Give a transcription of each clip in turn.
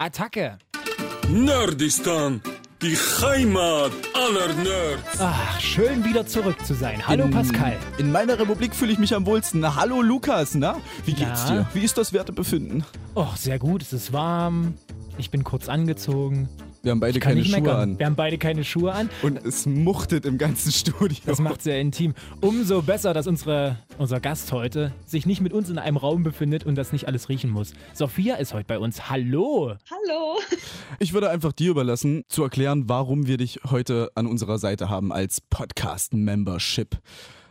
Attacke! Nerdistan, die Heimat aller Nerds. Ach, schön wieder zurück zu sein. Hallo in, Pascal. In meiner Republik fühle ich mich am wohlsten. Na, hallo Lukas, na? Wie geht's Na? dir? Wie ist das Wertebefinden? Oh, sehr gut. Es ist warm. Ich bin kurz angezogen. Wir haben beide keine Schuhe meckern. an. Wir haben beide keine Schuhe an. Und es muchtet im ganzen Studio. Das macht sehr intim. Umso besser, dass unsere, unser Gast heute sich nicht mit uns in einem Raum befindet und das nicht alles riechen muss. Sophia ist heute bei uns. Hallo! Hallo. Ich würde einfach dir überlassen, zu erklären, warum wir dich heute an unserer Seite haben als Podcast-Membership.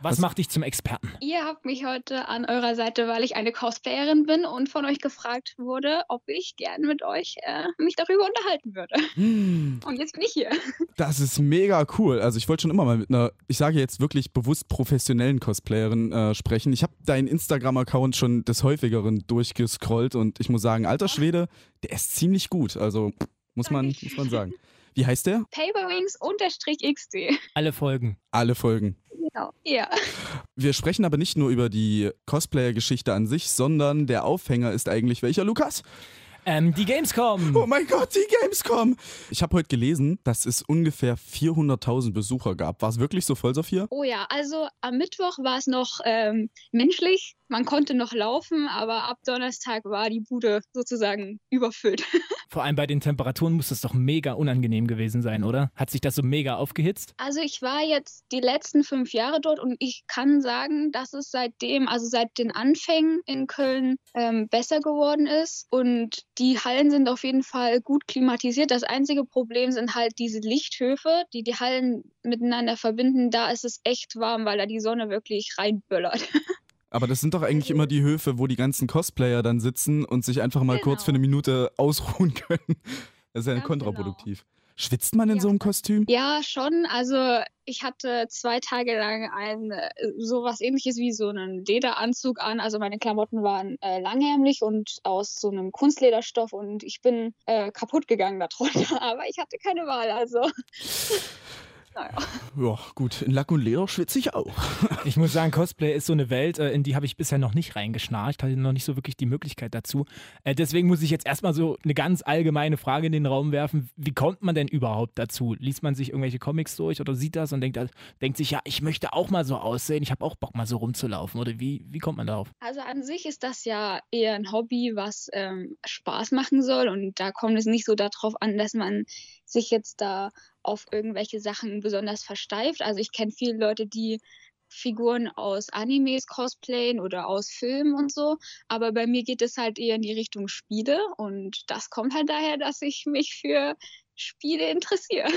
Was, macht dich zum Experten? Ihr habt mich heute an eurer Seite, weil ich eine Cosplayerin bin und von euch gefragt wurde, ob ich gern mit euch äh, mich darüber unterhalten würde. Und jetzt bin ich hier. Das ist mega cool. Also ich wollte schon immer mal mit einer, ich sage jetzt wirklich bewusst professionellen Cosplayerin äh, sprechen. Ich habe deinen Instagram-Account schon des häufigeren durchgescrollt und ich muss sagen, alter Schwede, der ist ziemlich gut. Also muss man, muss man sagen. Wie heißt der? Paperwings-XD. Alle Folgen. Alle Folgen. Genau. Ja. Wir sprechen aber nicht nur über die Cosplayer-Geschichte an sich, sondern der Aufhänger ist eigentlich welcher, Lukas? Ähm, die Gamescom. Oh mein Gott, die Gamescom! Ich habe heute gelesen, dass es ungefähr 400.000 Besucher gab. War es wirklich so voll, Sophia? Oh ja, also am Mittwoch war es noch ähm, menschlich. Man konnte noch laufen, aber ab Donnerstag war die Bude sozusagen überfüllt. Vor allem bei den Temperaturen muss es doch mega unangenehm gewesen sein, oder? Hat sich das so mega aufgehitzt? Also ich war jetzt die letzten fünf Jahre dort und ich kann sagen, dass es seitdem, also seit den Anfängen in Köln ähm, besser geworden ist und die Hallen sind auf jeden Fall gut klimatisiert. Das einzige Problem sind halt diese Lichthöfe, die die Hallen miteinander verbinden. Da ist es echt warm, weil da die Sonne wirklich reinböllert. Aber das sind doch eigentlich immer die Höfe, wo die ganzen Cosplayer dann sitzen und sich einfach mal kurz Genau. für eine Minute ausruhen können. Das ist ja Ganz kontraproduktiv. Schwitzt man in Ja. so einem Kostüm? Ja, schon. Also ich hatte zwei Tage lang ein äh, sowas ähnliches wie so einen Lederanzug an. Also meine Klamotten waren äh, langärmlich und aus so einem Kunstlederstoff und ich bin äh, kaputt gegangen darunter. Aber ich hatte keine Wahl. Also naja. Ja, gut, in Lack und Leder schwitze ich auch. Ich muss sagen, Cosplay ist so eine Welt, äh, in die habe ich bisher noch nicht reingeschnarcht, hatte noch nicht so wirklich die Möglichkeit dazu. Äh, Deswegen muss ich jetzt erstmal so eine ganz allgemeine Frage in den Raum werfen. Wie kommt man denn überhaupt dazu? Liest man sich irgendwelche Comics durch oder sieht das und denkt, denkt sich, ja, ich möchte auch mal so aussehen, ich habe auch Bock mal so rumzulaufen? Oder wie, wie kommt man darauf? Also an sich ist das ja eher ein Hobby, was ähm, Spaß machen soll. Und da kommt es nicht so darauf an, dass man sich jetzt da auf irgendwelche Sachen besonders versteift. Also ich kenne viele Leute, die Figuren aus Animes cosplayen oder aus Filmen und so. Aber bei mir geht es halt eher in die Richtung Spiele. Und das kommt halt daher, dass ich mich für Spiele interessiere.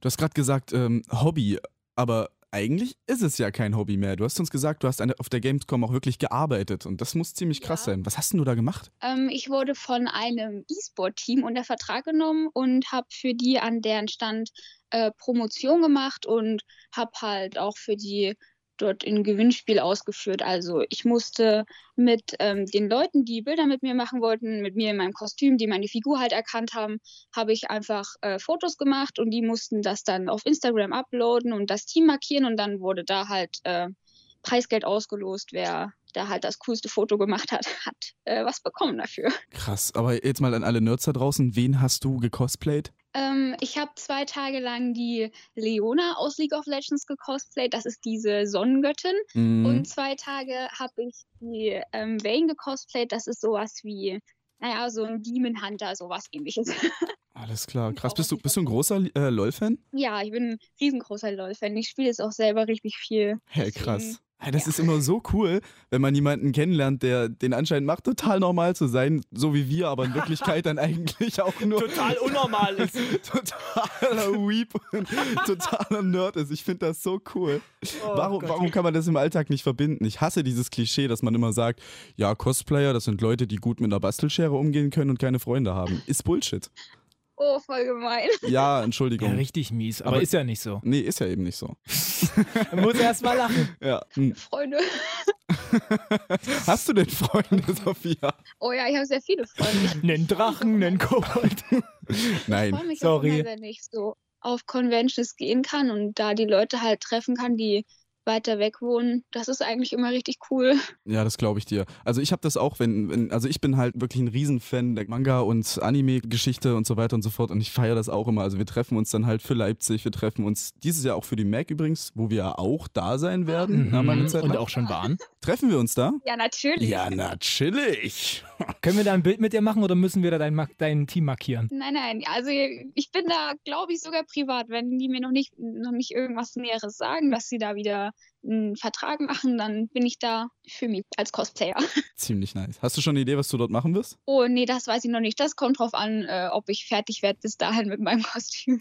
Du hast gerade gesagt, ähm, Hobby, aber eigentlich ist es ja kein Hobby mehr. Du hast uns gesagt, du hast auf der Gamescom auch wirklich gearbeitet und das muss ziemlich krass Ja. sein. Was hast denn du da gemacht? Ähm, ich wurde von einem E-Sport-Team unter Vertrag genommen und habe für die an deren Stand äh, Promotion gemacht und habe halt auch für die dort ein Gewinnspiel ausgeführt. Also ich musste mit ähm, den Leuten, die Bilder mit mir machen wollten, mit mir in meinem Kostüm, die meine Figur halt erkannt haben, habe ich einfach äh, Fotos gemacht und die mussten das dann auf Instagram uploaden und das Team markieren und dann wurde da halt äh, Preisgeld ausgelost, wer da halt das coolste Foto gemacht hat, hat äh, was bekommen dafür. Krass, aber jetzt mal an alle Nerds da draußen, wen hast du gecosplayt? Ähm, ich habe zwei Tage lang die Leona aus League of Legends gecosplayt. Das ist diese Sonnengöttin. Mhm. Und zwei Tage habe ich die ähm, Vayne gecosplayt. Das ist sowas wie, naja, so ein Demon Hunter, sowas ähnliches. Alles klar, krass. Bist du, bist du ein großer äh, LOL-Fan? ja, ich bin ein riesengroßer LOL-Fan. Ich spiele jetzt auch selber richtig viel. Hey, Deswegen- krass. Das ja. ist immer so cool, wenn man jemanden kennenlernt, der den Anschein macht, total normal zu sein, so wie wir, aber in Wirklichkeit dann eigentlich auch nur Total unnormal ist. totaler Weep und totaler Nerd ist. Ich finde das so cool. Oh warum, Gott. warum kann man das im Alltag nicht verbinden? Ich hasse dieses Klischee, dass man immer sagt, ja, Cosplayer, das sind Leute, die gut mit einer Bastelschere umgehen können und keine Freunde haben. Ist Bullshit. Oh, voll gemein. Ja, Entschuldigung. Ja, richtig mies, aber, Aber- ist ja nicht so. Nee, ist ja eben nicht so. Man muss erst mal lachen. Ja. Hm. Freunde. Hast du denn Freunde, Sophia? Oh ja, ich habe sehr viele Freunde. Ich Nen Drachen, nen Kobold. Nein. freue mich sorry. auch immer, wenn ich so auf Conventions gehen kann und da die Leute halt treffen kann, die weiter weg wohnen. Das ist eigentlich immer richtig cool. Ja, das glaube ich dir. Also ich habe das auch, wenn, wenn, also ich bin halt wirklich ein Riesenfan der Manga- und Anime-Geschichte und so weiter und so fort und ich feiere das auch immer. Also wir treffen uns dann halt für Leipzig, wir treffen uns dieses Jahr auch für die Mac übrigens, wo wir auch da sein werden. Mhm. na, Und auch schon waren. Treffen wir uns da? Ja, natürlich. Ja, natürlich. Können wir da ein Bild mit dir machen oder müssen wir da dein, dein Team markieren? Nein, nein, also ich bin da, glaube ich, sogar privat. Wenn die mir noch nicht, noch nicht irgendwas Näheres sagen, dass sie da wieder einen Vertrag machen, dann bin ich da für mich als Cosplayer. Ziemlich nice. Hast du schon eine Idee, was du dort machen wirst? Oh, nee, das weiß ich noch nicht. Das kommt drauf an, äh, ob ich fertig werde bis dahin mit meinem Kostüm.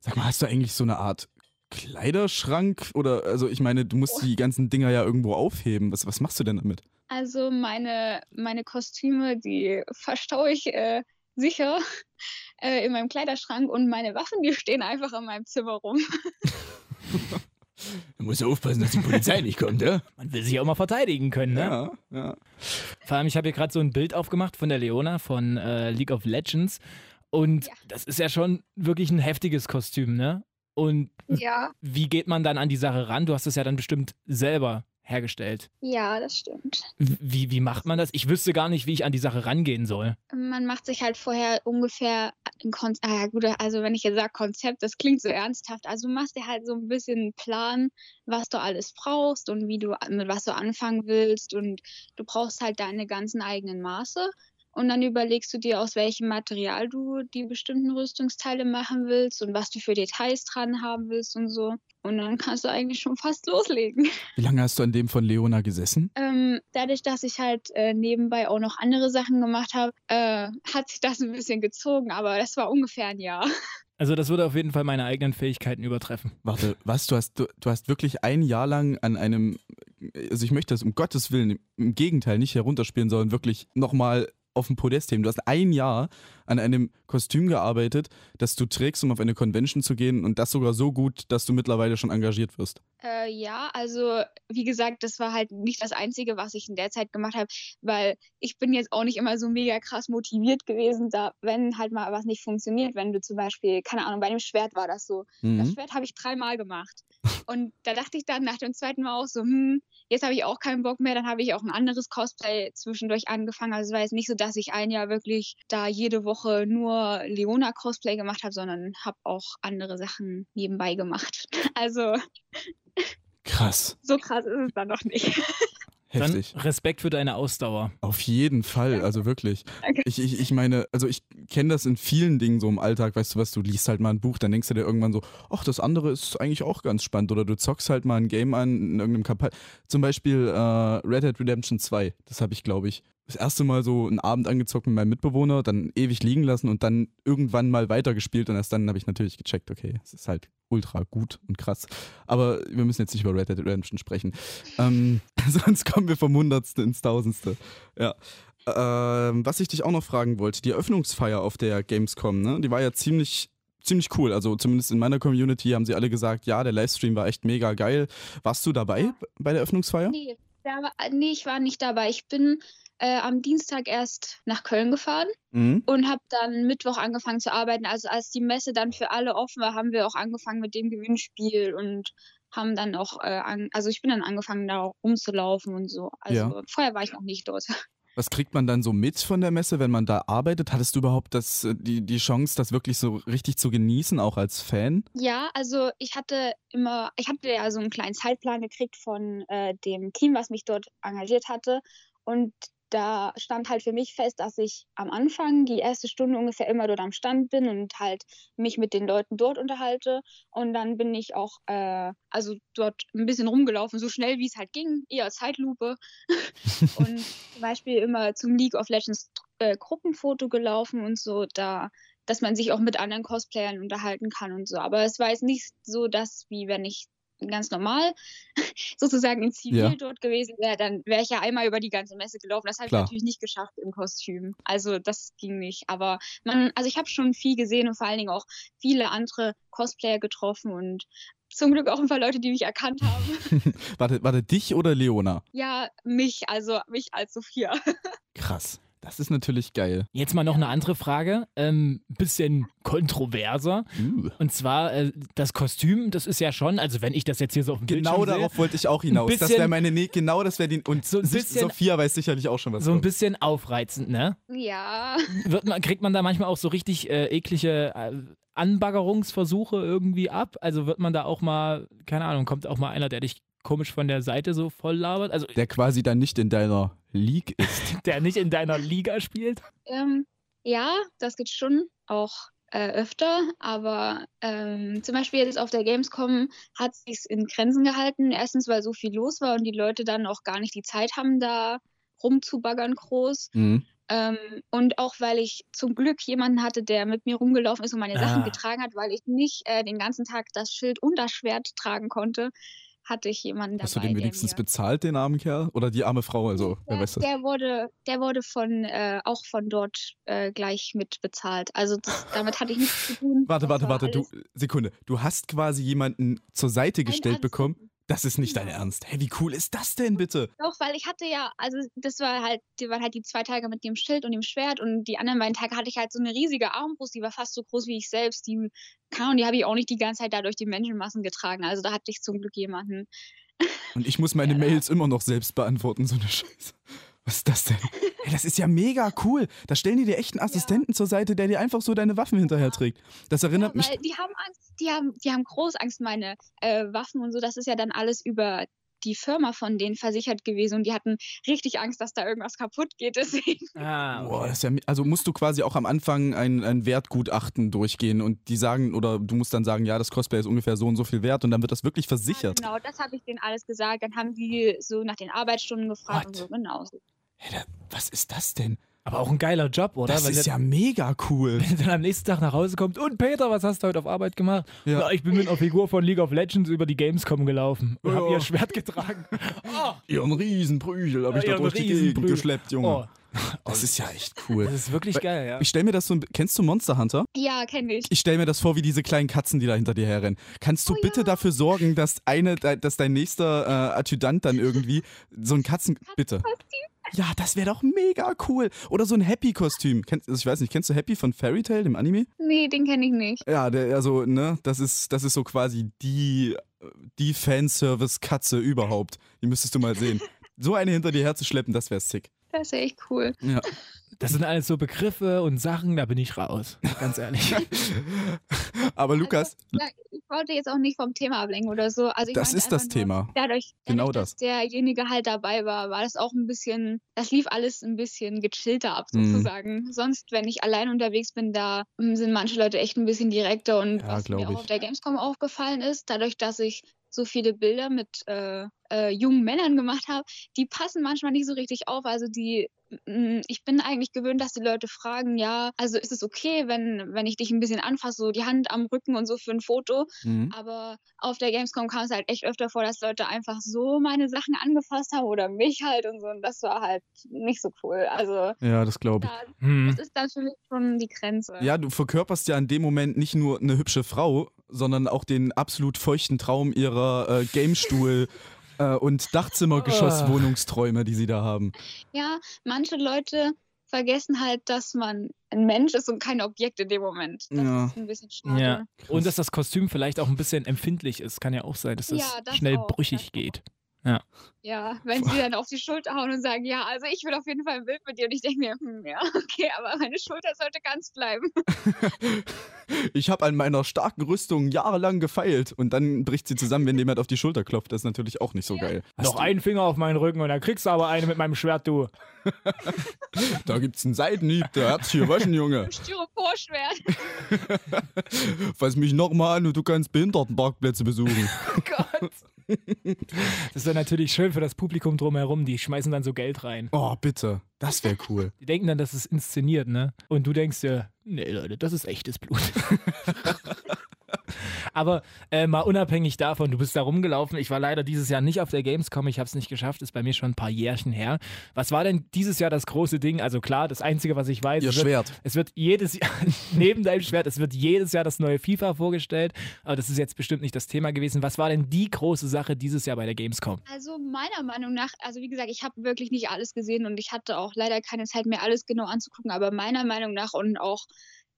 Sag mal, hast du eigentlich so eine Art Kleiderschrank? Oder, also ich meine, du musst die ganzen Dinger ja irgendwo aufheben. Was, was machst du denn damit? Also meine, meine Kostüme, die verstaue ich äh, sicher äh, in meinem Kleiderschrank und meine Waffen, die stehen einfach in meinem Zimmer rum. Du musst aufpassen, dass die Polizei nicht kommt, ja? Man will sich auch mal verteidigen können, ne? Ja, ja. Vor allem, ich habe hier gerade so ein Bild aufgemacht von der Leona von äh, League of Legends. Und Ja. das ist ja schon wirklich ein heftiges Kostüm, ne? Und Ja. wie geht man dann an die Sache ran? Du hast es ja dann bestimmt selber hergestellt. Ja, das stimmt. Wie, wie macht man das? Ich wüsste gar nicht, wie ich an die Sache rangehen soll. Man macht sich halt vorher ungefähr ein Konzept. Ah ja, gut, also wenn ich jetzt sage Konzept, das klingt so ernsthaft. Also du machst dir halt so ein bisschen einen Plan, was du alles brauchst und wie du mit was du anfangen willst. Und du brauchst halt deine ganzen eigenen Maße. Und dann überlegst du dir, aus welchem Material du die bestimmten Rüstungsteile machen willst und was du für Details dran haben willst und so. Und dann kannst du eigentlich schon fast loslegen. Wie lange hast du an dem von Leona gesessen? Ähm, dadurch, dass ich halt äh, nebenbei auch noch andere Sachen gemacht habe, äh, hat sich das ein bisschen gezogen, aber das war ungefähr ein Jahr. Also das würde auf jeden Fall meine eigenen Fähigkeiten übertreffen. Warte, was? Du hast, du, du hast wirklich ein Jahr lang an einem, also ich möchte das um Gottes Willen im, im Gegenteil nicht herunterspielen, sondern wirklich nochmal auf dem Podest heben. Du hast ein Jahr an einem Kostüm gearbeitet, das du trägst, um auf eine Convention zu gehen und das sogar so gut, dass du mittlerweile schon engagiert wirst. Äh, ja, also wie gesagt, das war halt nicht das Einzige, was ich in der Zeit gemacht habe, weil ich bin jetzt auch nicht immer so mega krass motiviert gewesen, da wenn halt mal was nicht funktioniert, wenn du zum Beispiel, keine Ahnung, bei dem Schwert war das so. Das Mhm. Schwert habe ich dreimal gemacht. Und da dachte ich dann nach dem zweiten Mal auch so, hm, jetzt habe ich auch keinen Bock mehr, dann habe ich auch ein anderes Cosplay zwischendurch angefangen. Also es war jetzt nicht so, dass ich ein Jahr wirklich da jede Woche nur Leona-Cosplay gemacht habe, sondern habe auch andere Sachen nebenbei gemacht. Also Krass. so krass ist es dann noch nicht. Heftig. Dann Respekt für deine Ausdauer. Auf jeden Fall, also wirklich. Danke. Ich, ich, ich meine, also ich kenne das in vielen Dingen so im Alltag, weißt du was, du liest halt mal ein Buch, dann denkst du dir irgendwann so, ach, das andere ist eigentlich auch ganz spannend. Oder du zockst halt mal ein Game an in irgendeinem Kapitel. Zum Beispiel äh, Red Dead Redemption 2, das habe ich, glaube ich, das erste Mal so einen Abend angezockt mit meinem Mitbewohner, dann ewig liegen lassen und dann irgendwann mal weitergespielt und erst dann habe ich natürlich gecheckt, okay, es ist halt ultra gut und krass. Aber wir müssen jetzt nicht über Red Dead Redemption sprechen. Ähm, sonst kommen wir vom Hundertste ins Tausendste. Ja. Ähm, was ich dich auch noch fragen wollte, die Eröffnungsfeier auf der Gamescom, ne? Die war ja ziemlich ziemlich cool. Also zumindest in meiner Community haben sie alle gesagt, ja, der Livestream war echt mega geil. Warst du dabei bei der Eröffnungsfeier? Nee, da war, nee, ich war nicht dabei. Ich bin äh, am Dienstag erst nach Köln gefahren Mhm. und habe dann Mittwoch angefangen zu arbeiten. Also als die Messe dann für alle offen war, haben wir auch angefangen mit dem Gewinnspiel und haben dann auch, äh, an, also ich bin dann angefangen, da rumzulaufen und so. Also Ja. vorher war ich noch nicht dort. Was kriegt man dann so mit von der Messe, wenn man da arbeitet? Hattest du überhaupt das, äh, die, die Chance, das wirklich so richtig zu genießen, auch als Fan? Ja, also ich hatte immer, ich hatte ja so einen kleinen Zeitplan gekriegt von äh, dem Team, was mich dort engagiert hatte. Und da stand halt für mich fest, dass ich am Anfang die erste Stunde ungefähr immer dort am Stand bin und halt mich mit den Leuten dort unterhalte. Und dann bin ich auch, äh, also dort ein bisschen rumgelaufen, so schnell wie es halt ging, eher Zeitlupe. und zum Beispiel immer zum League of Legends äh, Gruppenfoto gelaufen und so, da dass man sich auch mit anderen Cosplayern unterhalten kann und so. Aber es war jetzt nicht so, dass wie wenn ich ganz normal sozusagen in Zivil Ja. dort gewesen wäre, dann wäre ich ja einmal über die ganze Messe gelaufen. Das habe ich natürlich nicht geschafft im Kostüm. Also das ging nicht. Aber man, also ich habe schon viel gesehen und vor allen Dingen auch viele andere Cosplayer getroffen und zum Glück auch ein paar Leute, die mich erkannt haben. Warte, warte, dich oder Leona? ja, mich, also mich als Sophia. Krass. Das ist natürlich geil. Jetzt mal noch eine andere Frage, ähm, bisschen kontroverser. Uh. Und zwar äh, das Kostüm, das ist ja schon, also wenn ich das jetzt hier so auf dem Genau Bildschirm darauf wollte ich auch hinaus. das bisschen- wäre meine, nee, genau das wäre die, und So ein bisschen- Sophia weiß sicherlich auch schon was. sehe, so ein kommt. bisschen aufreizend, ne? Ja. Wird man, kriegt man da manchmal auch so richtig äh, eklige äh, Anbaggerungsversuche irgendwie ab? Also wird man da auch mal, keine Ahnung, kommt auch mal einer, der dich komisch von der Seite so voll labert? Also Der quasi dann nicht in deiner League ist. der nicht in deiner Liga spielt? Ähm, ja, das gibt schon auch äh, öfter, aber ähm, zum Beispiel jetzt auf der Gamescom hat sich in Grenzen gehalten. Erstens, weil so viel los war und die Leute dann auch gar nicht die Zeit haben, da rumzubaggern groß. Mhm. Ähm, und auch weil ich zum Glück jemanden hatte, der mit mir rumgelaufen ist und meine Sachen Ah. getragen hat, weil ich nicht äh, den ganzen Tag das Schild und das Schwert tragen konnte, hatte ich jemanden dabei. Hast du den wenigstens bezahlt, den armen Kerl? Oder die arme Frau? Also, wer der, weiß das? der wurde, der wurde von äh, auch von dort äh, gleich mit bezahlt. Also das, damit hatte ich nichts zu tun. Warte, warte, war warte, du, Sekunde. Du hast quasi jemanden zur Seite gestellt bekommen. Das ist nicht dein. Ernst. Hey, wie cool ist das denn bitte? Doch, weil ich hatte ja, also das war halt, die waren halt die zwei Tage mit dem Schild und dem Schwert und die anderen beiden Tage hatte ich halt so eine riesige Armbrust, die war fast so groß wie ich selbst. Die, Ahnung, die habe ich auch nicht die ganze Zeit da durch die Menschenmassen getragen. Also da hatte ich zum Glück jemanden. Und ich muss meine Ja. Mails immer noch selbst beantworten, so eine Scheiße. Was ist das denn? Hey, das ist ja mega cool. Da stellen die dir echt einen Assistenten zur Seite, der dir einfach so deine Waffen hinterher trägt. Das erinnert ja, mich. die haben Angst, die haben, die haben groß Angst, meine äh, Waffen und so. Das ist ja dann alles über die Firma von denen versichert gewesen und die hatten richtig Angst, dass da irgendwas kaputt geht. Deswegen. Ah, Boah, das ist ja, also musst du quasi auch am Anfang ein, ein Wertgutachten durchgehen und die sagen, oder du musst dann sagen, ja, das Cosplay ist ungefähr so und so viel wert und dann wird das wirklich versichert. Ja, genau, das habe ich denen alles gesagt. Dann haben die so nach den Arbeitsstunden gefragt What? und so. Genau. Hey, da, was ist das denn? Aber auch ein geiler Job, oder? Das Wenn ist der- ja mega cool. Wenn er dann am nächsten Tag nach Hause kommt und Peter, was hast du heute auf Arbeit gemacht? Ja. Ja, ich bin mit einer Figur von League of Legends über die Gamescom gelaufen und hab Ja. ihr Schwert getragen. Oh, Ihren Riesenprügel habe ich Ja, da durch die Gegend geschleppt, Junge. oh, Das ist ja echt cool. das ist wirklich Weil- geil, ja. Ich stell mir das so, ein- kennst du Monster Hunter? Ja, kenne ich. Ich stell mir das vor wie diese kleinen Katzen, die da hinter dir herrennen. Kannst du Oh bitte ja. dafür sorgen, dass eine, dass dein nächster äh, Adjutant dann irgendwie so ein Katzen, bitte. Ja, das wäre doch mega cool. Oder so ein Happy-Kostüm. Also ich weiß nicht, kennst du Happy von Fairy Tail, dem Anime? Nee, den kenne ich nicht. Ja, der, also, ne, das ist, das ist so quasi die, die Fanservice-Katze überhaupt. Die müsstest du mal sehen. So eine hinter dir herzuschleppen, das wäre sick. Das ist ja echt cool. Ja. Das sind alles so Begriffe und Sachen, da bin ich raus. Ganz ehrlich. Aber Lukas, Also, ja, ich wollte jetzt auch nicht vom Thema ablenken oder so. Also ich das ist das nur, Thema. Dadurch, dadurch Genau dass das. derjenige halt dabei war, war das auch ein bisschen, das lief alles ein bisschen gechillter ab Mhm. sozusagen. Sonst, wenn ich allein unterwegs bin, da ähm, sind manche Leute echt ein bisschen direkter und Ja, was mir auch ich. auf der Gamescom aufgefallen ist, dadurch, dass ich so viele Bilder mit äh, äh, jungen Männern gemacht habe, die passen manchmal nicht so richtig auf. Also die, ich bin eigentlich gewöhnt, dass die Leute fragen, ja, also ist es okay, wenn, wenn ich dich ein bisschen anfasse, so die Hand am Rücken und so für ein Foto. Mhm. Aber auf der Gamescom kam es halt echt öfter vor, dass Leute einfach so meine Sachen angefasst haben oder mich halt und so. Und das war halt nicht so cool. Also Ja, das glaube ich. da, Hm. das ist dann für mich schon die Grenze. Ja, du verkörperst ja in dem Moment nicht nur eine hübsche Frau, sondern auch den absolut feuchten Traum ihrer äh, Gamestuhl- äh, und Dachzimmergeschosswohnungsträume, die sie da haben. Ja, manche Leute vergessen halt, dass man ein Mensch ist und kein Objekt in dem Moment. Das Ja. ist ein bisschen schade. Ja. Und dass das Kostüm vielleicht auch ein bisschen empfindlich ist. Kann ja auch sein, dass das, Ja, das schnell auch, brüchig das geht. Ja, wenn sie dann auf die Schulter hauen und sagen, ja, also ich will auf jeden Fall ein Bild mit dir. Und ich denke mir, hm, ja, okay, aber meine Schulter sollte ganz bleiben. Ich habe an meiner starken Rüstung jahrelang gefeilt und dann bricht sie zusammen, wenn jemand auf die Schulter klopft. Das ist natürlich auch nicht so geil. Hast Noch einen Finger auf meinen Rücken und dann kriegst du aber eine mit meinem Schwert, du. du, da gibt's einen Seitenhieb, der hat's hier waschen, Junge. Styroporschwert. Fass mich nochmal an und du kannst Behindertenparkplätze besuchen. Gott. Das ist dann natürlich schön für das Publikum drumherum. Die schmeißen dann so Geld rein. Oh, bitte. Das wäre cool. Die denken dann, das ist inszeniert, ne? Und du denkst dir, nee, Leute, das ist echtes Blut. Aber äh, mal unabhängig davon, du bist da rumgelaufen. Ich war leider dieses Jahr nicht auf der Gamescom, ich habe es nicht geschafft, ist bei mir schon ein paar Jährchen her. Was war denn dieses Jahr das große Ding? Also klar, das Einzige, was ich weiß, Ihr es wird, Schwert. es wird jedes Jahr, neben deinem Schwert, es wird jedes Jahr das neue FIFA vorgestellt. Aber das ist jetzt bestimmt nicht das Thema gewesen. Was war denn die große Sache dieses Jahr bei der Gamescom? Also meiner Meinung nach, also wie gesagt, ich habe wirklich nicht alles gesehen und ich hatte auch leider keine Zeit mehr, alles genau anzugucken, aber meiner Meinung nach und auch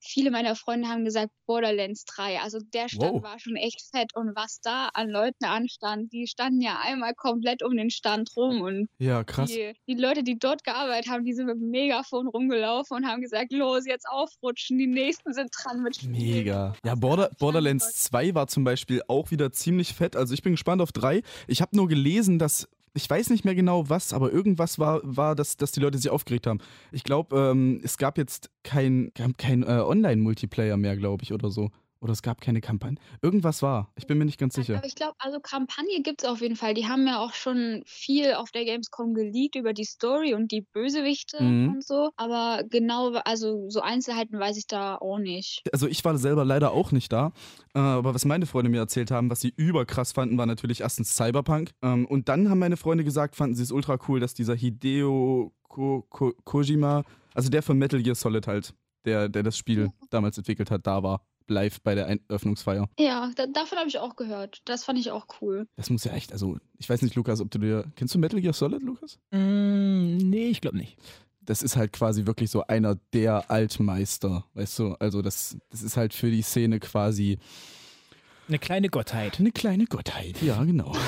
viele meiner Freunde haben gesagt Borderlands 3. Also der Stand Wow. war schon echt fett und was da an Leuten anstand, die standen ja einmal komplett um den Stand rum und Ja, krass. die, die Leute, die dort gearbeitet haben, die sind mit dem Megafon rumgelaufen und haben gesagt, los, jetzt aufrutschen, die nächsten sind dran mit Spielen. Mega. Ja, Border, Borderlands 2 war zum Beispiel auch wieder ziemlich fett. Also ich bin gespannt auf 3. Ich habe nur gelesen, dass, ich weiß nicht mehr genau was, aber irgendwas war, war dass, dass die Leute sich aufgeregt haben. Ich glaube, ähm, es gab jetzt kein, kein äh, Online-Multiplayer mehr, glaube ich, oder so. Oder es gab keine Kampagne. Irgendwas war. Ich bin mir nicht ganz sicher. Aber ich glaube, also Kampagne gibt es auf jeden Fall. Die haben ja auch schon viel auf der Gamescom geleakt über die Story und die Bösewichte Mhm. und so. Aber genau, also so Einzelheiten weiß ich da auch nicht. Also ich war selber leider auch nicht da, äh, aber was meine Freunde mir erzählt haben, was sie überkrass fanden, war natürlich erstens Cyberpunk ähm, und dann haben meine Freunde gesagt, fanden sie es ultra cool, dass dieser Hideo Ko Ko Kojima, also der von Metal Gear Solid halt, der, der das Spiel damals entwickelt hat, da war, live bei der Eröffnungsfeier. Ja, da, davon habe ich auch gehört. Das fand ich auch cool. Das muss ja echt, also ich weiß nicht, Lukas, ob du dir, kennst du Metal Gear Solid, Lukas? Mm, nee, ich glaube nicht. das ist halt quasi wirklich so einer der Altmeister, weißt du? Also das, das ist halt für die Szene quasi Eine kleine Gottheit. eine kleine Gottheit. Ja, genau.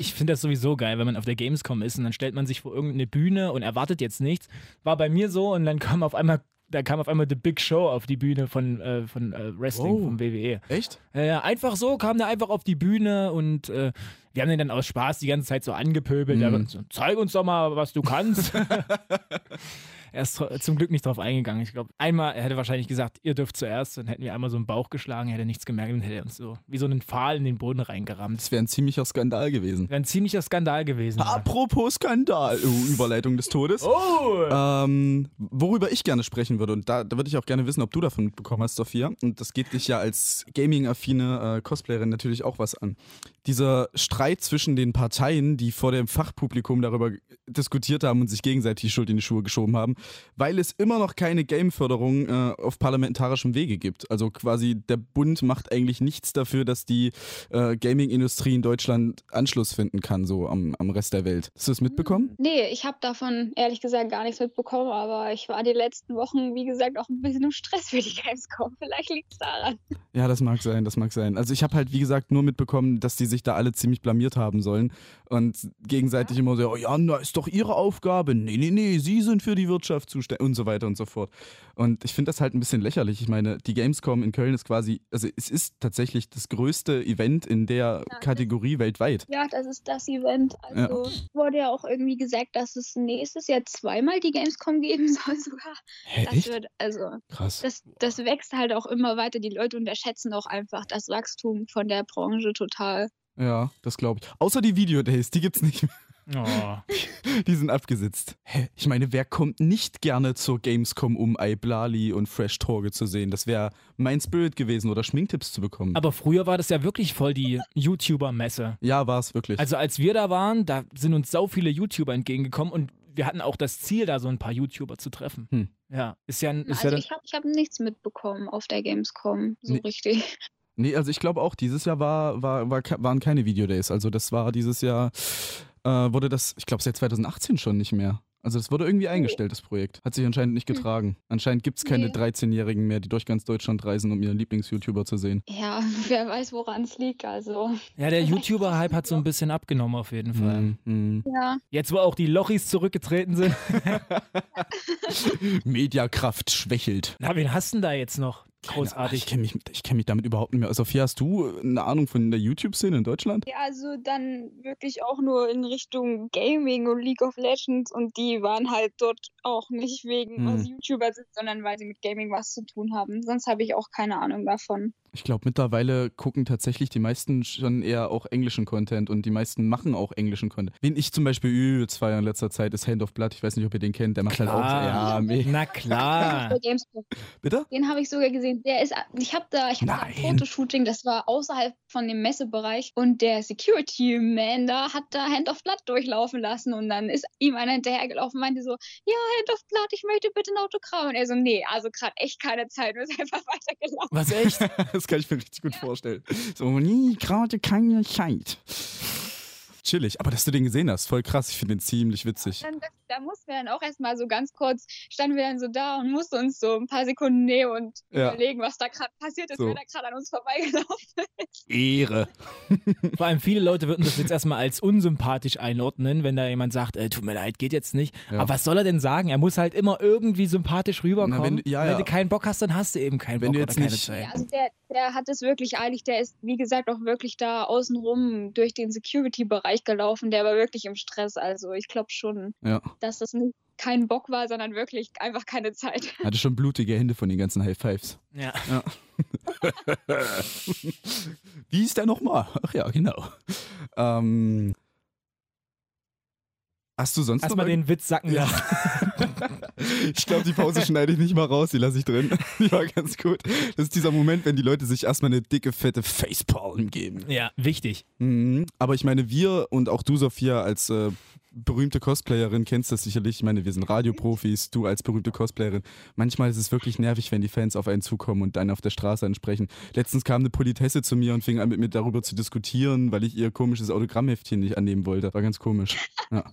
Ich finde das sowieso geil, wenn man auf der Gamescom ist und dann stellt man sich vor irgendeine Bühne und erwartet jetzt nichts. War bei mir so und dann kam auf einmal, da kam auf einmal The Big Show auf die Bühne von, äh, von äh, Wrestling, Wow. vom WWE. Echt? Äh, einfach so, kam der einfach auf die Bühne und äh, wir haben den dann aus Spaß die ganze Zeit so angepöbelt. Mhm. so, zeig uns doch mal, was du kannst. er ist zum Glück nicht drauf eingegangen. Ich glaube, einmal, er hätte wahrscheinlich gesagt, ihr dürft zuerst, dann hätten wir einmal so einen Bauch geschlagen, er hätte nichts gemerkt und hätte uns so wie so einen Pfahl in den Boden reingerammt. Das wäre ein ziemlicher Skandal gewesen. Wäre ein ziemlicher Skandal gewesen. Apropos Skandal, oh, Überleitung des Todes. Oh! Ähm, worüber ich gerne sprechen würde, und da, da würde ich auch gerne wissen, ob du davon mitbekommen hast, Sophia. Und das geht dich ja als gaming-affine äh, Cosplayerin natürlich auch was an. Dieser Streit zwischen den Parteien, die vor dem Fachpublikum darüber diskutiert haben und sich gegenseitig die Schuld in die Schuhe geschoben haben, weil es immer noch keine Gameförderung äh, auf parlamentarischem Wege gibt. Also quasi der Bund macht eigentlich nichts dafür, dass die äh, Gaming-Industrie in Deutschland Anschluss finden kann, so am, am Rest der Welt. Hast du das mitbekommen? Nee, ich habe davon ehrlich gesagt gar nichts mitbekommen, aber ich war die letzten Wochen, wie gesagt, auch ein bisschen im Stress für die Gamescom. Vielleicht liegt es daran. Ja, das mag sein, das mag sein. Also ich habe halt, wie gesagt, nur mitbekommen, dass die sich da alle ziemlich blamiert haben sollen und gegenseitig immer so, oh ja, na, ist doch ihre Aufgabe. Nee, nee, nee, sie sind für die Wirtschaft zuständig und so weiter und so fort. Und ich finde das halt ein bisschen lächerlich. Ich meine, die Gamescom in Köln ist quasi, also es ist tatsächlich das größte Event in der Ja, Kategorie weltweit. Ja, das ist das Event. Also wurde ja auch irgendwie gesagt, dass es nächstes Jahr zweimal die Gamescom geben soll sogar. Hä, Das wird, also Krass. das, das wächst halt auch immer weiter. Die Leute unterschätzen auch einfach das Wachstum von der Branche total. Ja, das glaube ich. Außer die Videodays, die gibt's nicht mehr. Oh. Die sind abgesetzt. Hä? Ich meine, wer kommt nicht gerne zur Gamescom, um Iblali und Fresh Torge zu sehen? Das wäre mein Spirit gewesen oder Schminktipps zu bekommen. Aber früher war das ja wirklich voll die YouTuber-Messe. ja, war es wirklich. Also als wir da waren, da sind uns so viele YouTuber entgegengekommen und wir hatten auch das Ziel, da so ein paar YouTuber zu treffen. Hm. Ja, ist ja, ist ja Also dann, ich habe hab nichts mitbekommen auf der Gamescom, so Nee. richtig. nee, also ich glaube auch, dieses Jahr war, war, war, waren keine Videodays. Also das war dieses Jahr, äh, wurde das, ich glaube seit 2018 schon nicht mehr. Also das wurde irgendwie eingestellt, das Projekt. Hat sich anscheinend nicht Hm. getragen. Anscheinend gibt es keine Nee. 13-Jährigen mehr, die durch ganz Deutschland reisen, um ihren Lieblings-YouTuber zu sehen. Ja, wer weiß, woran es liegt. Also, ja, der YouTuber-Hype hat so ein bisschen abgenommen auf jeden Fall. Hm, hm. ja. Jetzt, wo auch die Lochis zurückgetreten sind. Mediakraft schwächelt. Na, wen hast du denn da jetzt noch? Großartig. Ich kenne mich, ich kenn mich damit überhaupt nicht mehr. Sophia, hast du eine Ahnung von der YouTube-Szene in Deutschland? Ja, also dann wirklich auch nur in Richtung Gaming und League of Legends und die waren halt dort auch nicht wegen, Hm. weil sie YouTuber sind, sondern weil sie mit Gaming was zu tun haben. Sonst habe ich auch keine Ahnung davon. Ich glaube, mittlerweile gucken tatsächlich die meisten schon eher auch englischen Content und die meisten machen auch englischen Content. Wen ich zum Beispiel übelst feiere in letzter Zeit ist Hand of Blood. Ich weiß nicht, ob ihr den kennt. Der macht halt auch. Klar. Ja, mega. Na klar. Bitte? Den habe ich sogar gesehen. Der ist, ich habe da, ich hatte da ein Nein. Fotoshooting, das war außerhalb von dem Messebereich und der Security Man da hat da Hand of Blood durchlaufen lassen und dann ist ihm einer hinterhergelaufen und meinte so, ja, Hand of Blood, ich möchte bitte ein Autogramm. Und er so, nee, also gerade echt keine Zeit und ist einfach weitergelaufen. Was echt? Das kann ich mir richtig gut vorstellen. So, nie, gerade keine Zeit. Chillig. Aber dass du den gesehen hast, voll krass. Ich finde den ziemlich witzig. Dann, da, da mussten wir dann auch erstmal so ganz kurz, standen wir dann so da und mussten uns so ein paar Sekunden nehmen und Ja. überlegen, was da gerade passiert ist, So. wer da gerade an uns vorbeigelaufen ist. Ehre. Vor allem viele Leute würden das jetzt erstmal als unsympathisch einordnen, wenn da jemand sagt, äh, tut mir leid, geht jetzt nicht. Ja. Aber was soll er denn sagen? Er muss halt immer irgendwie sympathisch rüberkommen. Na, wenn du- ja, wenn du keinen Bock hast, dann hast du eben keinen Wenn Bock du oder jetzt keine nicht- Zeit. Ja, also der, der hat es wirklich eilig. Der ist, wie gesagt, auch wirklich da außenrum durch den Security-Bereich gelaufen. Der war wirklich im Stress. Also ich glaube schon, Ja. Dass das kein Bock war, sondern wirklich einfach keine Zeit. Hatte schon blutige Hände von den ganzen High Fives. Ja. Wie ist der nochmal? Ach ja, genau. Ähm, hast du sonst noch Erstmal den Witz sacken Ja. lassen. Ich glaube, die Pause schneide ich nicht mal raus, die lasse ich drin. Die war ganz gut. Das ist dieser Moment, wenn die Leute sich erstmal eine dicke, fette Facepalm geben. Ja, wichtig. Mhm. Aber ich meine, wir und auch du, Sophia, als äh, berühmte Cosplayerin, kennst das sicherlich. Ich meine, wir sind Radioprofis, du als berühmte Cosplayerin. Manchmal ist es wirklich nervig, wenn die Fans auf einen zukommen und einen auf der Straße ansprechen. Letztens kam eine Politesse zu mir und fing an, mit mir darüber zu diskutieren, weil ich ihr komisches Autogrammheftchen nicht annehmen wollte. War ganz komisch. Ja.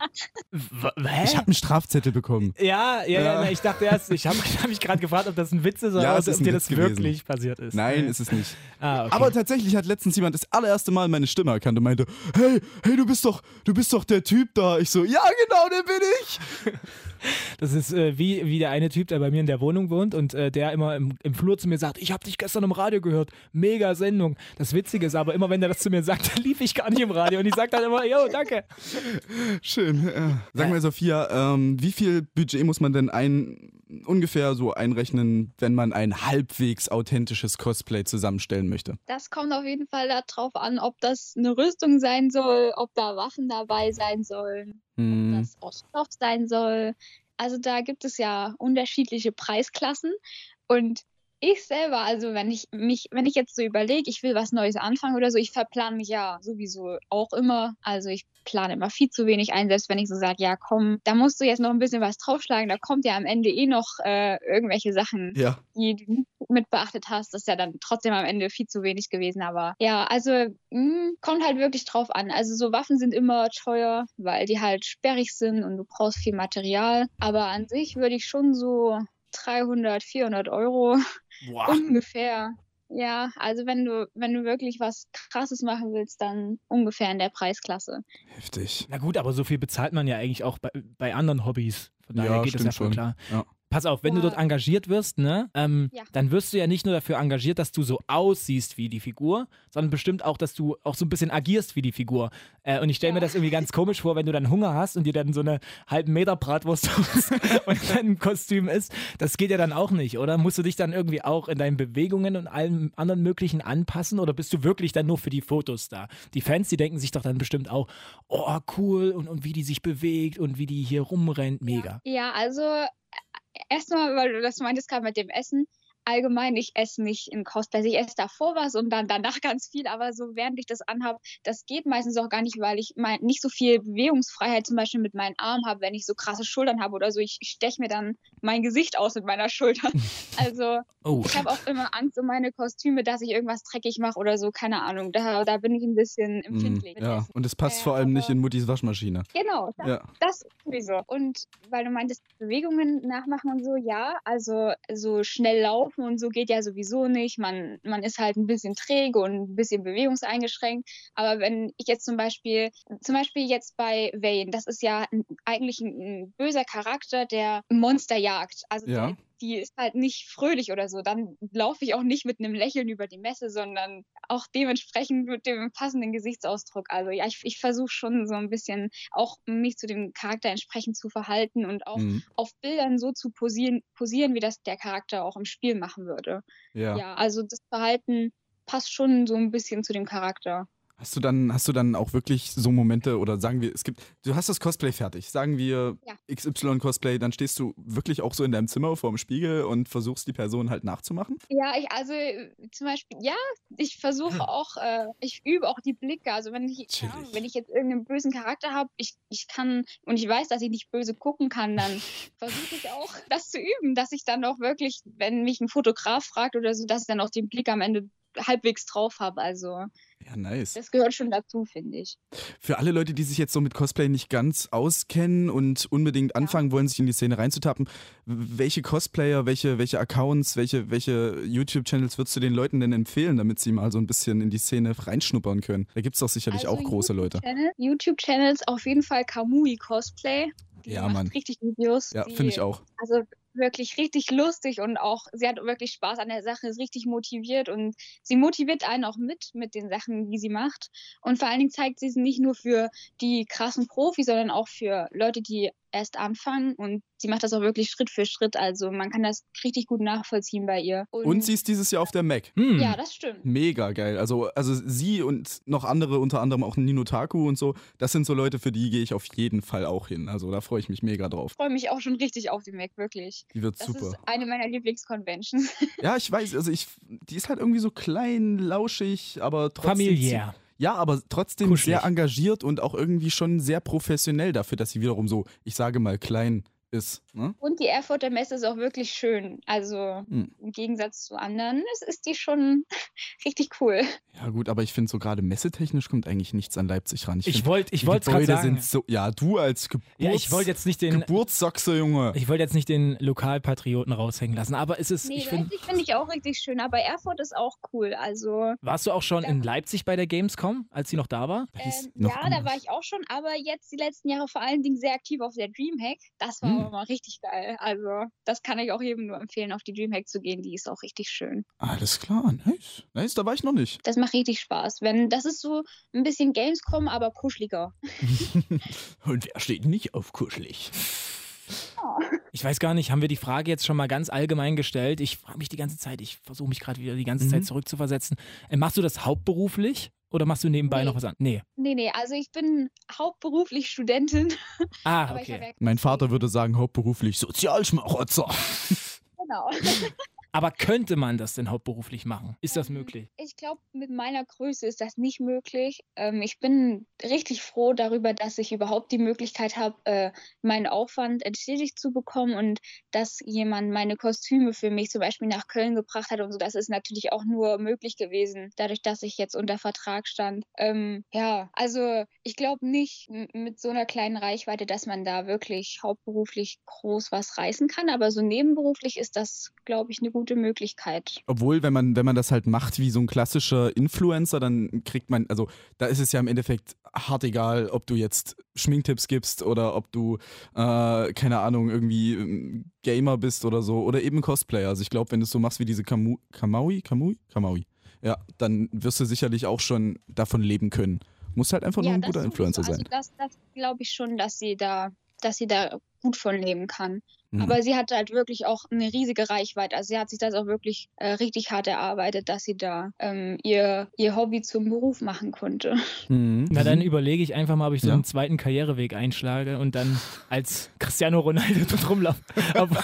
Ich habe einen Strafzettel bekommen. ja, ja, ja, Ja. ich dachte erst, ich habe hab mich gerade gefragt, ob das ein Witz ist oder Ja, ob ein dir Witz das gewesen. wirklich passiert ist. Nein, ist es nicht. ah, okay. Aber tatsächlich hat letztens jemand das allererste Mal meine Stimme erkannt und meinte, hey, hey, du bist doch, du bist doch der Typ da. Ich so, ja, genau, der bin ich. Das ist äh, wie, wie der eine Typ, der bei mir in der Wohnung wohnt und äh, der immer im, im Flur zu mir sagt, ich habe dich gestern im Radio gehört, mega Sendung. Das Witzige ist aber immer, wenn er das zu mir sagt, dann lief ich gar nicht im Radio und ich sage dann immer, yo, danke. Schön. Ja. Sag mal, Sophia, ähm, wie viel Budget muss man denn ein, ungefähr so einrechnen, wenn man ein halbwegs authentisches Cosplay zusammenstellen möchte? Das kommt auf jeden Fall darauf an, ob das eine Rüstung sein soll, ob da Waffen dabei sein sollen, Hm. das aus Stoff sein soll. Also da gibt es ja unterschiedliche Preisklassen und ich selber, also wenn ich mich, wenn ich jetzt so überlege, ich will was Neues anfangen oder so, ich verplane mich ja sowieso auch immer. Also ich plane immer viel zu wenig ein, selbst wenn ich so sage, ja komm, da musst du jetzt noch ein bisschen was draufschlagen, da kommt ja am Ende eh noch äh, irgendwelche Sachen Ja. die du mit beachtet hast, das ist ja dann trotzdem am Ende viel zu wenig gewesen. Aber ja, also mh, kommt halt wirklich drauf an. Also so Waffen sind immer teuer, weil die halt sperrig sind und du brauchst viel Material. Aber an sich würde ich schon so 300, 400 Euro Boah. ungefähr. Ja, also wenn du, wenn du wirklich was Krasses machen willst, dann ungefähr in der Preisklasse. Heftig. Na gut, aber so viel bezahlt man ja eigentlich auch bei, bei anderen Hobbys. Von daher Ja, geht das ja schon. klar. Ja. Pass auf, wenn du Ja. dort engagiert wirst, ne, ähm, Ja. dann wirst du ja nicht nur dafür engagiert, dass du so aussiehst wie die Figur, sondern bestimmt auch, dass du auch so ein bisschen agierst wie die Figur. Äh, und ich stelle mir Ja. das irgendwie ganz komisch vor, wenn du dann Hunger hast und dir dann so eine halben Meter Bratwurst und dein Kostüm ist. Das geht ja dann auch nicht, oder? Musst du dich dann irgendwie auch in deinen Bewegungen und allem anderen möglichen anpassen oder bist du wirklich dann nur für die Fotos da? Die Fans, die denken sich doch dann bestimmt auch, oh cool und, und wie die sich bewegt und wie die hier rumrennt, mega. Ja, also erstmal, weil du das meintest gerade mit dem Essen. Allgemein, ich esse nicht in Cosplays. Ich esse davor was und dann danach ganz viel, aber so während ich das anhabe, das geht meistens auch gar nicht, weil ich mein, nicht so viel Bewegungsfreiheit zum Beispiel mit meinen Armen habe, wenn ich so krasse Schultern habe oder so. Ich steche mir dann mein Gesicht aus mit meiner Schulter. Also Oh. ich habe auch immer Angst um meine Kostüme, dass ich irgendwas dreckig mache oder so, keine Ahnung. Da, da bin ich ein bisschen Mhm. empfindlich. mit Ja. Und es passt Äh, vor allem nicht in Muttis Waschmaschine. Genau, das Ja. das sowieso. Und weil du meintest, Bewegungen nachmachen und so, ja, also so schnell laufen und so geht ja sowieso nicht. Man, man ist halt ein bisschen träge und ein bisschen bewegungseingeschränkt. Aber wenn ich jetzt zum Beispiel, zum Beispiel jetzt bei Vayne, das ist ja ein, eigentlich ein, ein böser Charakter, der Monster jagt. Also Ja. Die, ist halt nicht fröhlich oder so. Dann laufe ich auch nicht mit einem Lächeln über die Messe, sondern auch dementsprechend mit dem passenden Gesichtsausdruck. Also ja, ich, ich versuche schon so ein bisschen auch mich zu dem Charakter entsprechend zu verhalten und auch Mhm. auf Bildern so zu posieren, posieren, wie das der Charakter auch im Spiel machen würde. Ja. Ja, also das Verhalten passt schon so ein bisschen zu dem Charakter. Hast du dann, hast du dann auch wirklich so Momente oder sagen wir, es gibt, du hast das Cosplay fertig, sagen wir Ja. XY Cosplay, dann stehst du wirklich auch so in deinem Zimmer vor dem Spiegel und versuchst die Person halt nachzumachen? Ja, ich, also zum Beispiel, ja, ich versuche auch, äh, ich übe auch die Blicke. Also wenn ich. Ahnung, wenn ich jetzt irgendeinen bösen Charakter habe, ich, ich kann und ich weiß, dass ich nicht böse gucken kann, dann versuche ich auch, das zu üben, dass ich dann auch wirklich, wenn mich ein Fotograf fragt oder so, dass ich dann auch den Blick am Ende halbwegs drauf habe. Also Ja, nice. das gehört schon dazu, finde ich. Für alle Leute, die sich jetzt so mit Cosplay nicht ganz auskennen und unbedingt anfangen wollen, sich in die Szene reinzutappen, welche Cosplayer, welche, welche Accounts, welche, welche YouTube-Channels würdest du den Leuten denn empfehlen, damit sie mal so ein bisschen in die Szene reinschnuppern können? Da gibt es doch sicherlich Also auch große Leute. YouTube-Channel- YouTube-Channels auf jeden Fall Kamui Cosplay. Die Ja, macht Mann. richtig Videos. Ja, finde ich auch. Also wirklich richtig lustig und auch, sie hat wirklich Spaß an der Sache, ist richtig motiviert und sie motiviert einen auch mit, mit den Sachen, die sie macht. Und vor allen Dingen zeigt sie es nicht nur für die krassen Profis, sondern auch für Leute, die erst anfangen und sie macht das auch wirklich Schritt für Schritt. Also man kann das richtig gut nachvollziehen bei ihr. Und sie ist dieses Jahr auf der Mac. Hm. Ja, das stimmt. Mega geil. Also, also sie und noch andere, unter anderem auch Nino Taku und so, das sind so Leute, für die gehe ich auf jeden Fall auch hin. Also da freue ich mich mega drauf. Ich freue mich auch schon richtig auf den Mac, wirklich. Die wird Das super. ist eine meiner Lieblingsconventions. Ja, ich weiß, also ich, die ist halt irgendwie so klein, lauschig, aber trotzdem. Familiär. Ja, aber trotzdem Kuschelig. sehr engagiert und auch irgendwie schon sehr professionell dafür, dass sie wiederum so, ich sage mal, klein ist. Ne? Und die Erfurter Messe ist auch wirklich schön. Also Hm. im Gegensatz zu anderen ist, ist die schon richtig cool. Ja, gut, aber ich finde so gerade messetechnisch kommt eigentlich nichts an Leipzig ran. Ich find, wollte ich wollte gerade sagen. sind so. Ja, du als Geburts, Ja, ich wollte jetzt nicht den Geburtssachse, Junge. ich wollte jetzt nicht den Lokalpatrioten raushängen lassen, aber es ist Nee, ich finde Leipzig finde ich auch richtig schön, aber Erfurt ist auch cool. Also warst du auch schon in Leipzig bei der Gamescom, als sie noch da war? Ähm, noch ja, da anders. war ich auch schon, aber jetzt die letzten Jahre vor allen Dingen sehr aktiv auf der Dreamhack. Das war Hm. Auch mal richtig geil. Also das kann ich auch jedem nur empfehlen, auf die Dreamhack zu gehen. Die ist auch richtig schön. Alles klar, nice. Nice, da war ich noch nicht. Das macht richtig Spaß. Wenn das ist so ein bisschen Gamescom, aber kuscheliger. Und wer steht nicht auf kuschelig? Ich weiß gar nicht, haben wir die Frage jetzt schon mal ganz allgemein gestellt? Ich frage mich die ganze Zeit, ich versuche mich gerade wieder die ganze Mhm. Zeit zurückzuversetzen. Äh, machst du das hauptberuflich oder machst du nebenbei Nee. noch was an? Nee. Nee, nee, also ich bin hauptberuflich Studentin. Ah, okay. ja Mein Vater würde sagen, hauptberuflich Sozialschmarotzer. genau. Aber könnte man das denn hauptberuflich machen? Ist das Ähm, möglich? Ich glaube, mit meiner Größe ist das nicht möglich. Ähm, ich bin richtig froh darüber, dass ich überhaupt die Möglichkeit habe, äh, meinen Aufwand entschädigt zu bekommen und dass jemand meine Kostüme für mich zum Beispiel nach Köln gebracht hat und so. Das ist natürlich auch nur möglich gewesen, dadurch, dass ich jetzt unter Vertrag stand. Ähm, ja, also ich glaube nicht mit so einer kleinen Reichweite, dass man da wirklich hauptberuflich groß was reißen kann. Aber so nebenberuflich ist das, glaube ich, eine gute Möglichkeit. Obwohl, wenn man, wenn man das halt macht wie so ein klassischer Influencer, dann kriegt man, also da ist es ja im Endeffekt hart egal, ob du jetzt Schminktipps gibst oder ob du, äh, keine Ahnung, irgendwie ähm, Gamer bist oder so oder eben Cosplayer. Also ich glaube, wenn du es so machst wie diese Kamu Kamaui, Kamui, Kamaui, ja, dann wirst du sicherlich auch schon davon leben können. Muss halt einfach nur ein guter. Influencer sein. Also das, das glaube ich schon, dass sie da, dass sie da gut von leben kann. Mhm. Aber sie hat halt wirklich auch eine riesige Reichweite. Also sie hat sich das auch wirklich äh, richtig hart erarbeitet, dass sie da ähm, ihr, ihr Hobby zum Beruf machen konnte. Mhm. Na, dann überlege ich einfach mal, ob ich so Ja. einen zweiten Karriereweg einschlage und dann als Cristiano Ronaldo dort rumlaufe.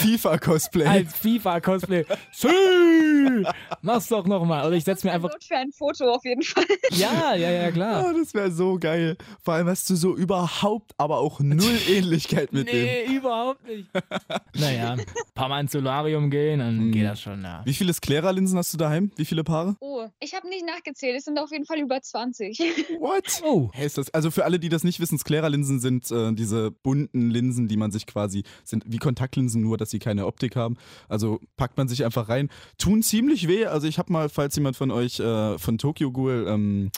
FIFA-Cosplay. als FIFA-Cosplay. Mach's doch nochmal. Oder ich setze mir einfach. Für ein Foto auf jeden Fall. Ja, ja, ja, klar. Ah, das wäre so geil. Vor allem hast du so überhaupt aber auch null Ähnlichkeit mit dem. Überhaupt nicht. naja, ein paar Mal ins Solarium gehen, dann Mhm. geht das schon. Ja. Wie viele Sklera-Linsen hast du daheim? Wie viele Paare? Oh, ich habe nicht nachgezählt. Es sind auf jeden Fall über 20. What? Oh, Hey, ist das, also für alle, die das nicht wissen, Sklera-Linsen sind äh, diese bunten Linsen, die man sich quasi, sind wie Kontaktlinsen, nur dass sie keine Optik haben. Also packt man sich einfach rein. Tun ziemlich weh. Also ich habe mal, falls jemand von euch äh, von Tokyo Ghoul ähm,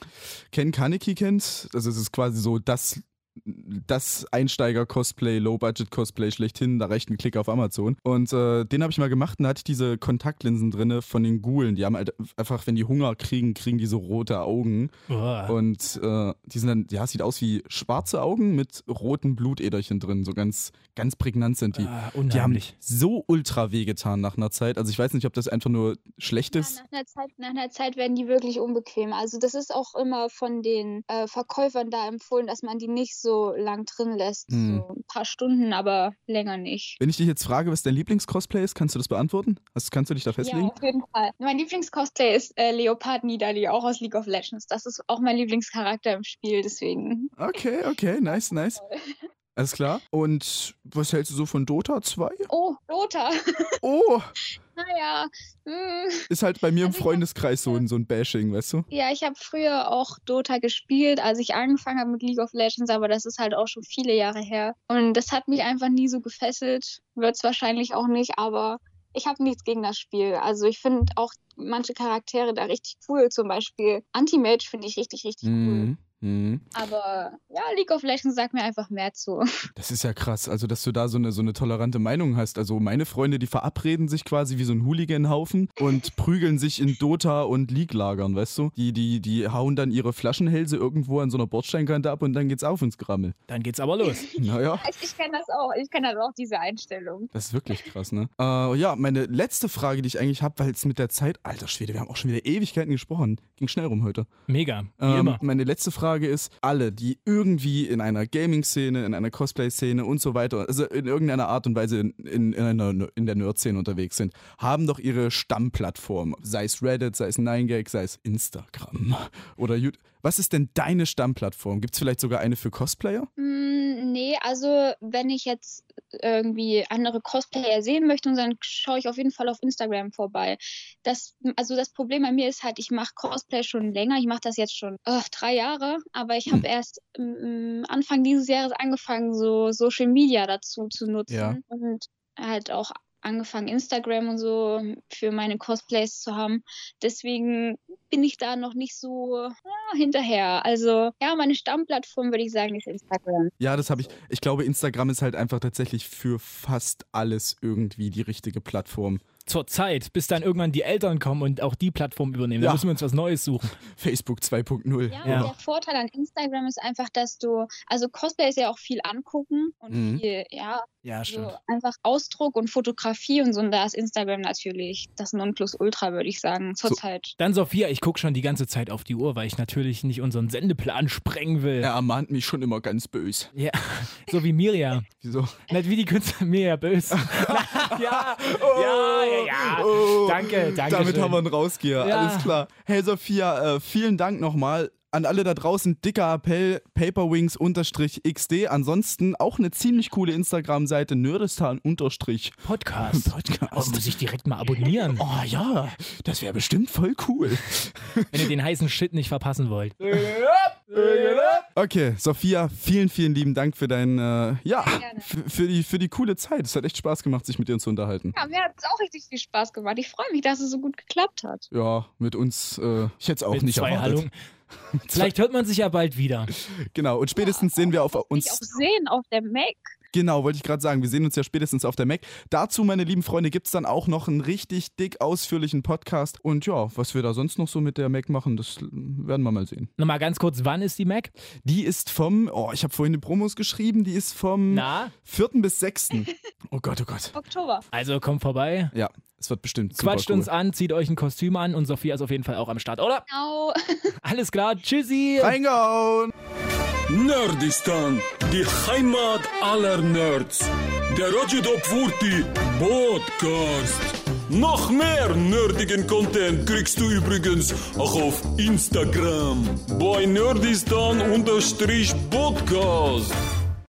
Ken Kaneki kennt, also es ist quasi so das das Einsteiger-Cosplay, Low-Budget-Cosplay schlechthin, da reicht ein Klick auf Amazon. Und äh, den habe ich mal gemacht und da hatte ich diese Kontaktlinsen drinne von den Gulen. Die haben halt einfach, wenn die Hunger kriegen, kriegen die so rote Augen. Boah. Und äh, die sind dann, ja, sieht aus wie schwarze Augen mit roten Blutäderchen drin. So ganz, ganz prägnant sind die. Ah, Die haben so ultra wehgetan nach einer Zeit. Also ich weiß nicht, ob das einfach nur schlecht Ja, ist. nach, einer Zeit, nach einer Zeit werden die wirklich unbequem. Also das ist auch immer von den äh, Verkäufern da empfohlen, dass man die nicht so lang drin lässt. Hm. So ein paar Stunden, aber länger nicht. Wenn ich dich jetzt frage, was dein Lieblings-Cosplay ist, kannst du das beantworten? Also, kannst du dich da festlegen? Ja, auf jeden Fall. Mein Lieblingscosplay ist äh, Leopard Nidalee, auch aus League of Legends. Das ist auch mein Lieblingscharakter im Spiel, deswegen. Okay, okay, nice, nice. Alles klar. Und was hältst du so von Dota 2? Oh, Dota. Oh, naja. hm. ist halt bei mir im Also hab- Freundeskreis so ein, so ein Bashing, weißt du? Ja, ich habe früher auch Dota gespielt, als ich angefangen habe mit League of Legends, aber das ist halt auch schon viele Jahre her. Und das hat mich einfach nie so gefesselt. Wird es wahrscheinlich auch nicht, aber ich habe nichts gegen das Spiel. Also ich finde auch manche Charaktere da richtig cool. Zum Beispiel Anti-Mage finde ich richtig, richtig cool. Mhm. Aber ja, League of Legends sagt mir einfach mehr zu. Das ist ja krass, also dass du da so eine, so eine tolerante Meinung hast. Also meine Freunde, die verabreden sich quasi wie so ein Hooligan-Haufen und prügeln sich in Dota und League-Lagern, weißt du? Die, die, die hauen dann ihre Flaschenhälse irgendwo an so einer Bordsteinkante ab und dann geht's auf ins Grammel. Dann geht's aber los. Naja. Ich, ich kenne das auch. Ich kenne das auch, diese Einstellung. Das ist wirklich krass, ne? Äh, ja, meine letzte Frage, die ich eigentlich habe, weil es mit der Zeit, alter Schwede, wir haben auch schon wieder Ewigkeiten gesprochen. Ging schnell rum heute. Mega. Wie Ähm, immer. meine letzte Frage ist, alle, die irgendwie in einer Gaming-Szene, in einer Cosplay-Szene und so weiter, also in irgendeiner Art und Weise in, in, in, einer, in der Nerd-Szene unterwegs sind, haben doch ihre Stammplattform. Sei es Reddit, sei es 9gag, sei es Instagram oder YouTube. Was ist denn deine Stammplattform? Gibt es vielleicht sogar eine für Cosplayer? Mm, nee, also wenn ich jetzt irgendwie andere Cosplayer sehen möchte, dann schaue ich auf jeden Fall auf Instagram vorbei. Das, also das Problem bei mir ist halt, ich mache Cosplay schon länger. Ich mache das jetzt schon äh, drei Jahre, aber ich habe erst ähm, Anfang dieses Jahres angefangen, so Social Media dazu zu nutzen Ja. und halt auch angefangen, Instagram und so für meine Cosplays zu haben. Deswegen bin ich da noch nicht so ja, hinterher. Also ja, meine Stammplattform würde ich sagen ist Instagram. Ja, das habe ich. Ich glaube, Instagram ist halt einfach tatsächlich für fast alles irgendwie die richtige Plattform. Zur Zeit, bis dann irgendwann die Eltern kommen und auch die Plattform übernehmen. Ja. Da müssen wir uns was Neues suchen. Facebook 2.0. Ja, Ja. der Vorteil an Instagram ist einfach, dass du, also Cosplay ist ja auch viel angucken und Mhm. viel, ja, Ja, so einfach Ausdruck und Fotografie und so. Und da ist Instagram natürlich das Nonplusultra, würde ich sagen, zurzeit. Dann Sophia, ich gucke schon die ganze Zeit auf die Uhr, weil ich natürlich nicht unseren Sendeplan sprengen will. Er ermahnt mich schon immer ganz böse. Ja, so wie Mirja. Wieso? Nicht wie die Künstlerin Mirja Bös. ja, ja, ja, ja. Oh, Danke, danke. Damit schön. haben wir einen Rausgeher. Alles klar. Hey Sophia, äh, vielen Dank nochmal. An alle da draußen, dicker Appell, paperwings-xd. Ansonsten auch eine ziemlich coole Instagram-Seite, nerdistan-podcast. Podcast. Podcast. Oh, muss ich direkt mal abonnieren, Oh ja, das wäre bestimmt voll cool. wenn ihr den heißen Shit nicht verpassen wollt. Okay, Sophia, vielen, vielen lieben Dank für dein, äh, ja, für, die, für die coole Zeit. Es hat echt Spaß gemacht, sich mit dir zu unterhalten. Ja, mir hat es auch richtig viel Spaß gemacht. Ich freue mich, dass es so gut geklappt hat. Ja, mit uns, äh, ich hätte es auch Mit nicht zwei erwartet. Hallungen. Vielleicht hört man sich ja bald wieder. Genau, und spätestens sehen wir auf Mich auch uns. sehen auf der Mac. Genau, wollte ich gerade sagen, wir sehen uns ja spätestens auf der Mac. Dazu, meine lieben Freunde, gibt es dann auch noch einen richtig dick ausführlichen Podcast. Und ja, was wir da sonst noch so mit der Mac machen, das werden wir mal sehen. Nochmal ganz kurz, wann ist die Mac? Die ist vom, oh, ich habe vorhin die Promos geschrieben, die ist vom Na? 4. bis 6. Oh Gott, oh Gott. Oktober. Also kommt vorbei. Ja, es wird bestimmt super Quatscht cool. uns an, zieht euch ein Kostüm an und Sophia ist auf jeden Fall auch am Start, oder? Genau. Alles klar, tschüssi! Reingehauen! Nerdistan, die Heimat aller Nerds. Der Roger 40 Podcast. Noch mehr nerdigen Content kriegst du übrigens auch auf Instagram bei Nerdistan-Podcast.